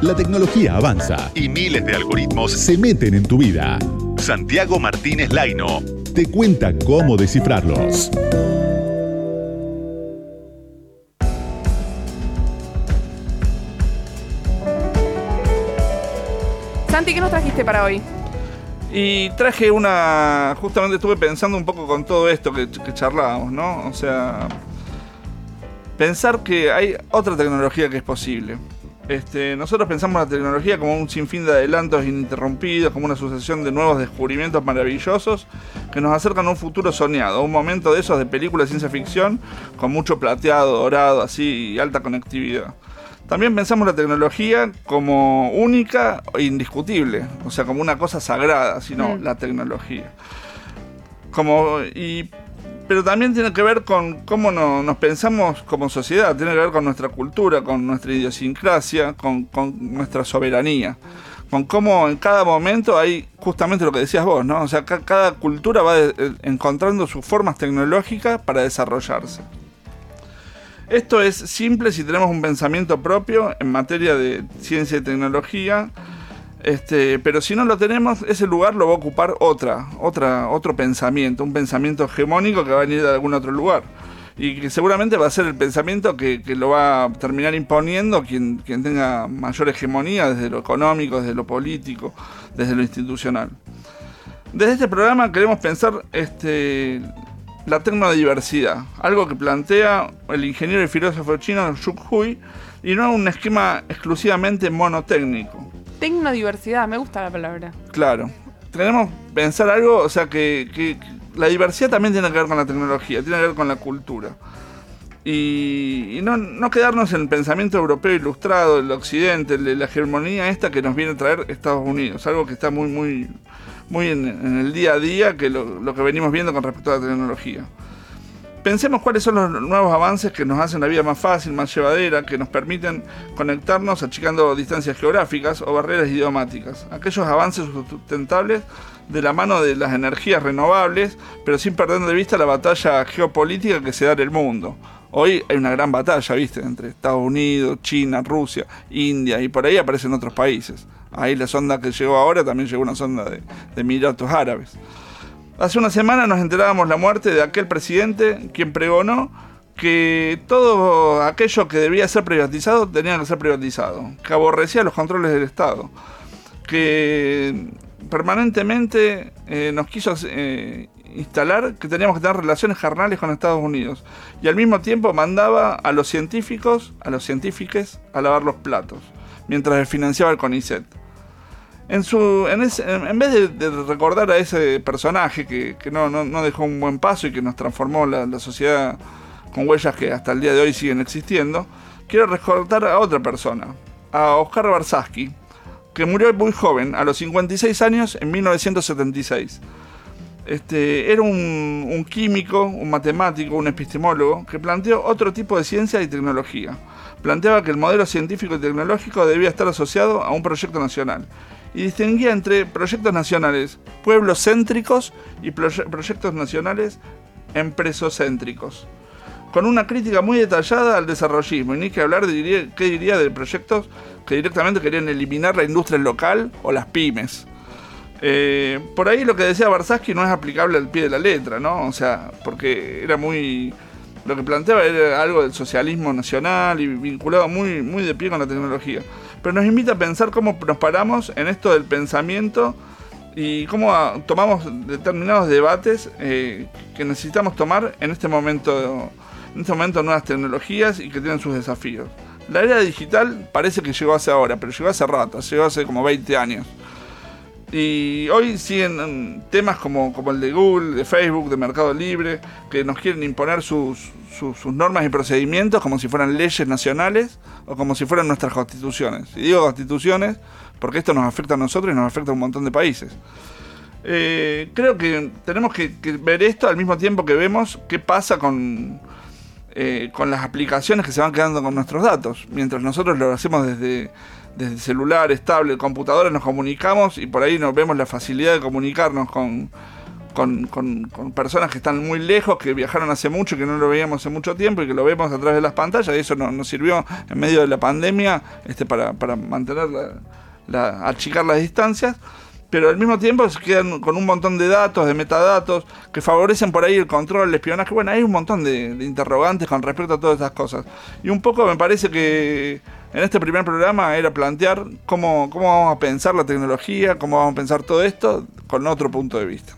La tecnología avanza y miles de algoritmos se meten en tu vida. Santiago Martínez Laino te cuenta cómo descifrarlos. Santi, ¿qué nos trajiste para hoy? Y traje una. Justamente estuve pensando un poco con todo esto que, que charlábamos, ¿no? O sea. Pensar que hay otra tecnología que es posible. Este, nosotros pensamos la tecnología como un sinfín de adelantos ininterrumpidos, como una sucesión de nuevos descubrimientos maravillosos que nos acercan a un futuro soñado, un momento de esos de películas de ciencia ficción con mucho plateado, dorado, así y alta conectividad. También pensamos la tecnología como única e indiscutible, o sea, como una cosa sagrada, sino Mm. la tecnología. Como, y pero también tiene que ver con cómo no- nos pensamos como sociedad, tiene que ver con nuestra cultura, con nuestra idiosincrasia, con, con nuestra soberanía, con cómo en cada momento hay justamente lo que decías vos, ¿no? O sea, ca- cada cultura va eh, encontrando sus formas tecnológicas para desarrollarse. Esto es simple si tenemos un pensamiento propio en materia de ciencia y tecnología, este, pero si no lo tenemos, ese lugar lo va a ocupar otra, otra, otro pensamiento, un pensamiento hegemónico que va a venir de algún otro lugar. Y que seguramente va a ser el pensamiento que, que lo va a terminar imponiendo quien, quien tenga mayor hegemonía desde lo económico, desde lo político, desde lo institucional. Desde este programa queremos pensar este, la tecnodiversidad, algo que plantea el ingeniero y filósofo chino Xu Hui, y no un esquema exclusivamente monotécnico. Tecnodiversidad, me gusta la palabra. Claro. Tenemos que pensar algo, o sea, que, la diversidad también tiene que ver con la tecnología, tiene que ver con la cultura. Y, no, no quedarnos en el pensamiento europeo ilustrado, del occidente, el la hegemonía esta que nos viene a traer Estados Unidos, algo que está muy, muy, muy en, en el día a día, que lo, lo que venimos viendo con respecto a la tecnología. Pensemos cuáles son los nuevos avances que nos hacen la vida más fácil, más llevadera, que nos permiten conectarnos achicando distancias geográficas o barreras idiomáticas. Aquellos avances sustentables de la mano de las energías renovables, pero sin perder de vista la batalla geopolítica que se da en el mundo. Hoy hay una gran batalla, ¿viste? Entre Estados Unidos, China, Rusia, India y por ahí aparecen otros países. Ahí la sonda que llegó ahora también llegó una sonda de, de Emiratos Árabes. Hace una semana nos enterábamos la muerte de aquel presidente quien pregonó que todo aquello que debía ser privatizado tenía que ser privatizado, que aborrecía los controles del Estado, que permanentemente eh, nos quiso eh, instalar que teníamos que tener relaciones carnales con Estados Unidos y al mismo tiempo mandaba a los científicos, a los científicos a lavar los platos, mientras financiaba el CONICET en su en, ese- en- vez de, de recordar a ese personaje que, que no, no- no dejó un buen paso y que nos transformó la, la sociedad con huellas que hasta el día de hoy siguen existiendo, quiero recordar a otra persona, a Oscar Barsaski, que murió muy joven, a los 56 años, en 1976. Este, era un, un químico, un matemático, un epistemólogo que planteó otro tipo de ciencia y tecnología. Planteaba que el modelo científico y tecnológico debía estar asociado a un proyecto nacional y distinguía entre proyectos nacionales pueblos céntricos y proye- proyectos nacionales empresocéntricos. Con una crítica muy detallada al desarrollismo, y ni que hablar, diría, ¿qué diría de proyectos que directamente querían eliminar la industria local o las pymes? Eh, por ahí lo que decía Barsaski no es aplicable al pie de la letra, ¿no? O sea, porque era muy. Lo que planteaba era algo del socialismo nacional y vinculado muy, muy de pie con la tecnología. Pero nos invita a pensar cómo nos paramos en esto del pensamiento y cómo ah, tomamos determinados debates eh, que necesitamos tomar en este momento. En este momento nuevas tecnologías y que tienen sus desafíos. La era digital parece que llegó hace ahora, pero llegó hace rato, llegó hace como 20 años. Y hoy siguen mm, temas como, como el de Google, de Facebook, de Mercado Libre, que nos quieren imponer sus, sus, normas y procedimientos como si fueran leyes nacionales o como si fueran nuestras constituciones. Y digo constituciones porque esto nos afecta a nosotros y nos afecta a un montón de países. Eh, creo que tenemos que ver esto al mismo tiempo que vemos qué pasa con, eh, con las aplicaciones que se van quedando con nuestros datos. Mientras nosotros lo hacemos desde, desde celulares, tablet, computadoras, nos comunicamos y por ahí nos vemos la facilidad de comunicarnos con, con, personas que están muy lejos, que viajaron hace mucho, que no lo veíamos hace mucho tiempo y que lo vemos a través de las pantallas, y eso nos, sirvió en medio de la pandemia este, para, para mantener la- achicar las distancias. Pero al mismo tiempo se quedan con un montón de datos, de metadatos, que favorecen por ahí el control, el espionaje. Bueno, hay un montón de, de interrogantes con respecto a todas estas cosas. Y un poco me parece que en este primer programa era plantear cómo, cómo vamos a pensar la tecnología, cómo vamos a pensar todo esto con otro punto de vista.